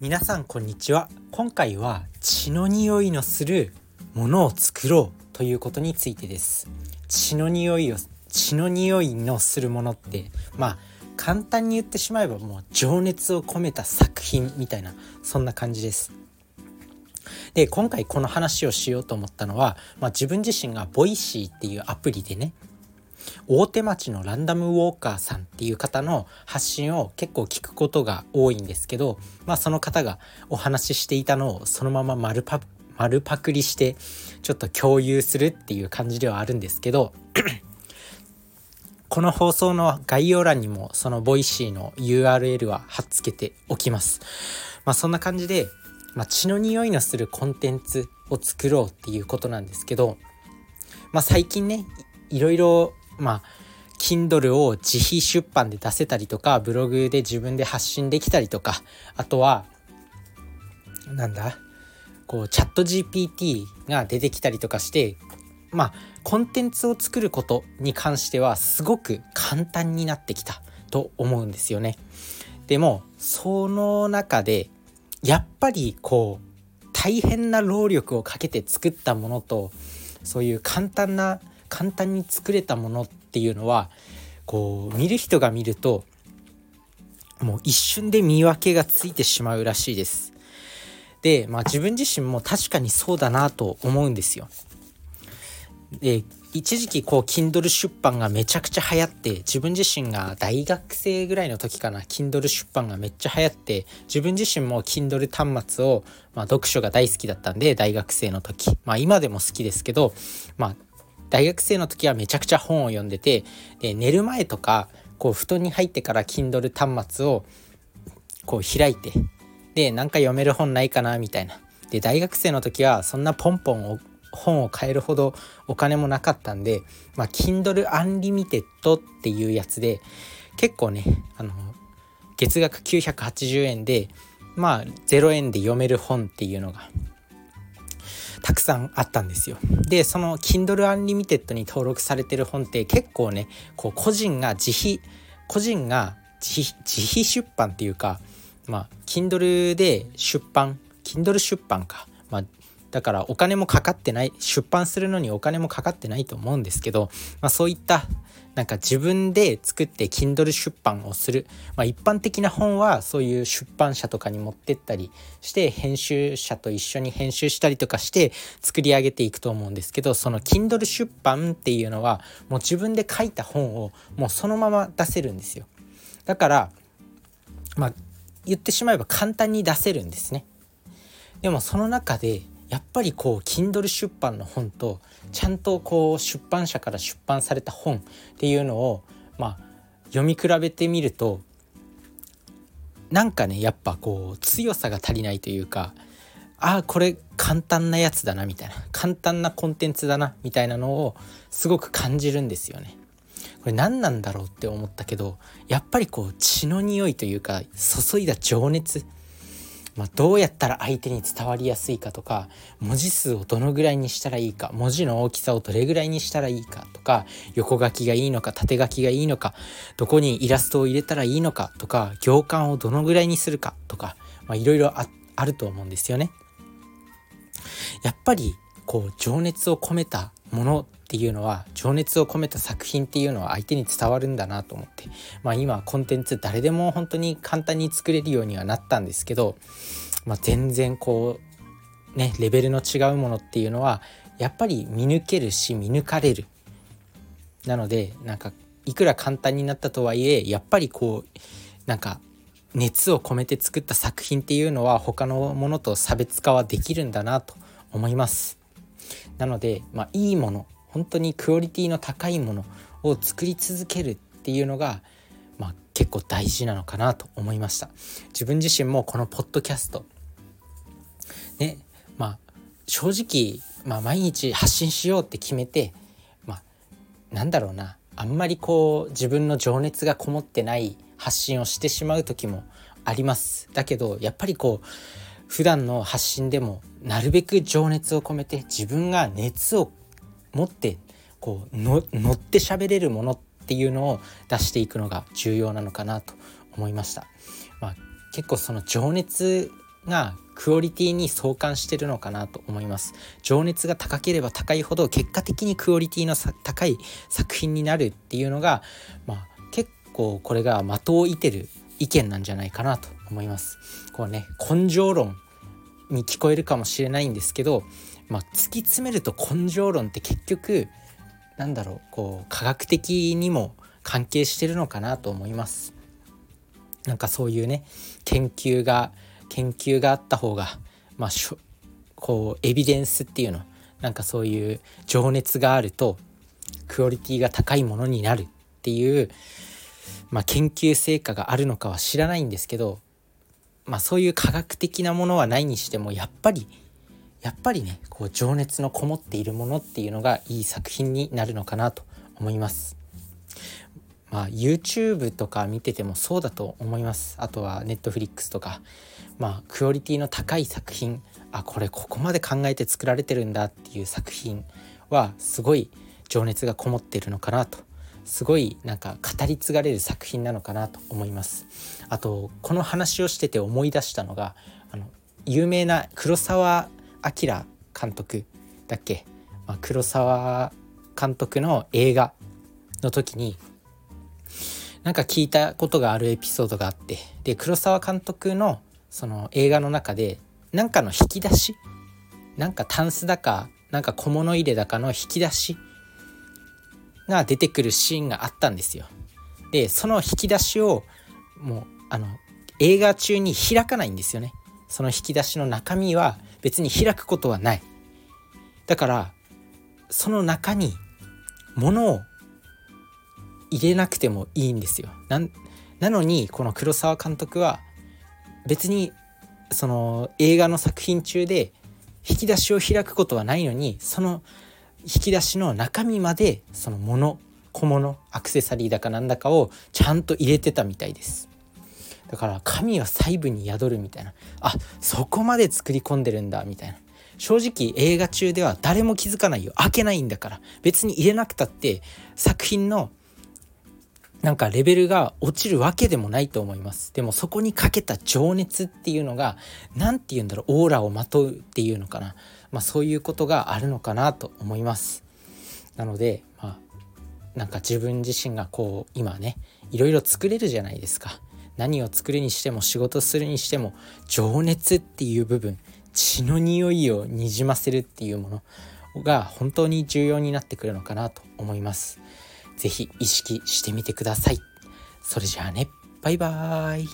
皆さんこんにちは。今回は血の匂いのするものを作ろうということについてです。血の匂いを血の匂いのするものってまあ簡単に言ってしまえばもう情熱を込めた作品みたいなそんな感じです。で今回この話をしようと思ったのは、まあ、自分自身が Voicy っていうアプリでね大手町のランダムウォーカーさんっていう方の発信を結構聞くことが多いんですけど、まあ、その方がお話ししていたのをそのまま丸パ丸パクリしてちょっと共有するっていう感じではあるんですけど この放送の概要欄にもその Voicy の URL は貼っつけておきます。まあ、そんな感じで、まあ、血の匂いのするコンテンツを作ろうっていうことなんですけど、まあ、最近ねいろいろまあ Kindle を自費出版で出せたりとかブログで自分で発信できたりとかあとはなんだ？こうチャット GPT が出てきたりとかしてまあコンテンツを作ることに関してはすごく簡単になってきたと思うんですよね。でもその中でやっぱりこう大変な労力をかけて作ったものとそういう簡単な簡単に作れたものっていうのはこう見る人が見るともう一瞬で見分けがついてしまうらしいです。で、まあ自分自身も確かにそうだなと思うんですよ。で、一時期こう Kindle 出版がめちゃくちゃ流行って自分自身が大学生ぐらいの時かな Kindle 出版がめっちゃ流行って自分自身も Kindle 端末を、まあ、読書が大好きだったんで大学生の時まあ今でも好きですけどまあ大学生の時はめちゃくちゃ本を読んでてで寝る前とかこう布団に入ってから Kindle 端末をこう開いてでなんか読める本ないかなみたいな。で大学生の時はそんなポンポン本を買えるほどお金もなかったんで、まあ、Kindle Unlimited っていうやつで結構ねあの月額980円でまあ0円で読める本っていうのがたくさんあったんですよ。でその Kindle Unlimited に登録されてる本って結構ねこう個人が自費個人が自費出版っていうかまあ Kindle で出版 Kindle 出版か、まあ、だからお金もかかってない出版するのにお金もかかってないと思うんですけど、まあ、そういったなんか自分で作って Kindle 出版をする、まあ、一般的な本はそういう出版社とかに持ってったりして編集者と一緒に編集したりとかして作り上げていくと思うんですけどその Kindle 出版っていうのはもう自分で書いた本をもうそのまま出せるんですよ。だからまあ言ってしまえば簡単に出せるんですね。でもその中でやっぱりこう Kindle 出版の本とちゃんとこう出版社から出版された本っていうのをまあ読み比べてみるとなんかねやっぱこう強さが足りないというかああこれ簡単なやつだなみたいな簡単なコンテンツだなみたいなのをすごく感じるんですよね。これ何なんだろうって思ったけどやっぱりこう血の匂いというか注いだ情熱まあ、どうやったら相手に伝わりやすいかとか文字数をどのぐらいにしたらいいか文字の大きさをどれぐらいにしたらいいかとか横書きがいいのか縦書きがいいのかどこにイラストを入れたらいいのかとか行間をどのぐらいにするかとかいろいろあると思うんですよね。やっぱりこう情熱を込めたものっていうのは情熱を込めた作品っていうのは相手に伝わるんだなと思って、まあ、今コンテンツ誰でも本当に簡単に作れるようにはなったんですけど、まあ、全然こうねレベルの違うものっていうのはやっぱり見抜けるし見抜かれる。なのでなんかいくら簡単になったとはいえやっぱりこうなんか熱を込めて作った作品っていうのは他のものと差別化はできるんだなと思います。なので、まあ、いいもの本当にクオリティの高いものを作り続けるっていうのが、まあ、結構大事なのかなと思いました。自分自身もこのポッドキャストねまあ正直、まあ、毎日発信しようって決めてまあなんだろうなあんまりこう自分の情熱がこもってない発信をしてしまう時もあります。だけどやっぱりこう普段の発信でもなるべく情熱を込めて自分が熱を持ってこう乗って喋れるものっていうのを出していくのが重要なのかなと思いました。まあ、結構その情熱がクオリティに相関してるのかなと思います情熱が高ければ高いほど結果的にクオリティの高い作品になるっていうのが、まあ、結構これが的を射てる意見なんじゃないかなと思います。こうね根性論に聞こえるかもしれないんですけど、まあ、突き詰めると根性論って結局なんだろうこう科学的にも関係してるのかなと思います。なんかそういうね研究が研究があった方がまあこうエビデンスっていうのなんかそういう情熱があるとクオリティが高いものになるっていう、まあ、研究成果があるのかは知らないんですけど、まあ、そういう科学的なものはないにしてもやっぱりやっぱりねこう情熱のこもっているものっていうのがいい作品になるのかなと思います。まあ YouTube とか見ててもそうだと思います。あとは Netflix とかまあクオリティの高い作品あこれここまで考えて作られてるんだっていう作品はすごい情熱がこもってるのかなとすごいなんか語り継がれる作品なのかなと思います。あとこの話をしてて思い出したのがあの有名な黒澤明監督だっけ、まあ、黒澤監督の映画の時になんか聞いたことがあるエピソードがあってで黒澤監督のその映画の中でなんかの引き出し？なんかタンスだかなんか小物入れだかの引き出しが出てくるシーンがあったんですよ。でその引き出しをもうあの映画中に開かないんですよね。その引き出しの中身は別に開くことはないだからその中に物を入れなくてもいいんですよなのにこの黒沢監督は別にその映画の作品中で引き出しを開くことはないのにその引き出しの中身までその物小物アクセサリーだかなんだかをちゃんと入れてたみたいです。だから神は細部に宿るみたいな。あそこまで作り込んでるんだみたいな。正直映画中では誰も気づかないよ。開けないんだから。別に入れなくたって作品のなんかレベルが落ちるわけでもないと思います。でもそこにかけた情熱っていうのが何て言うんだろうオーラをまとうっていうのかな。まあそういうことがあるのかなと思いますなのでまあなんか自分自身がこう今ねいろいろ作れるじゃないですか何を作るにしても仕事するにしても情熱っていう部分血の匂いをにじませるっていうものが本当に重要になってくるのかなと思います。是非意識してみてください。それじゃあね、バイバーイ。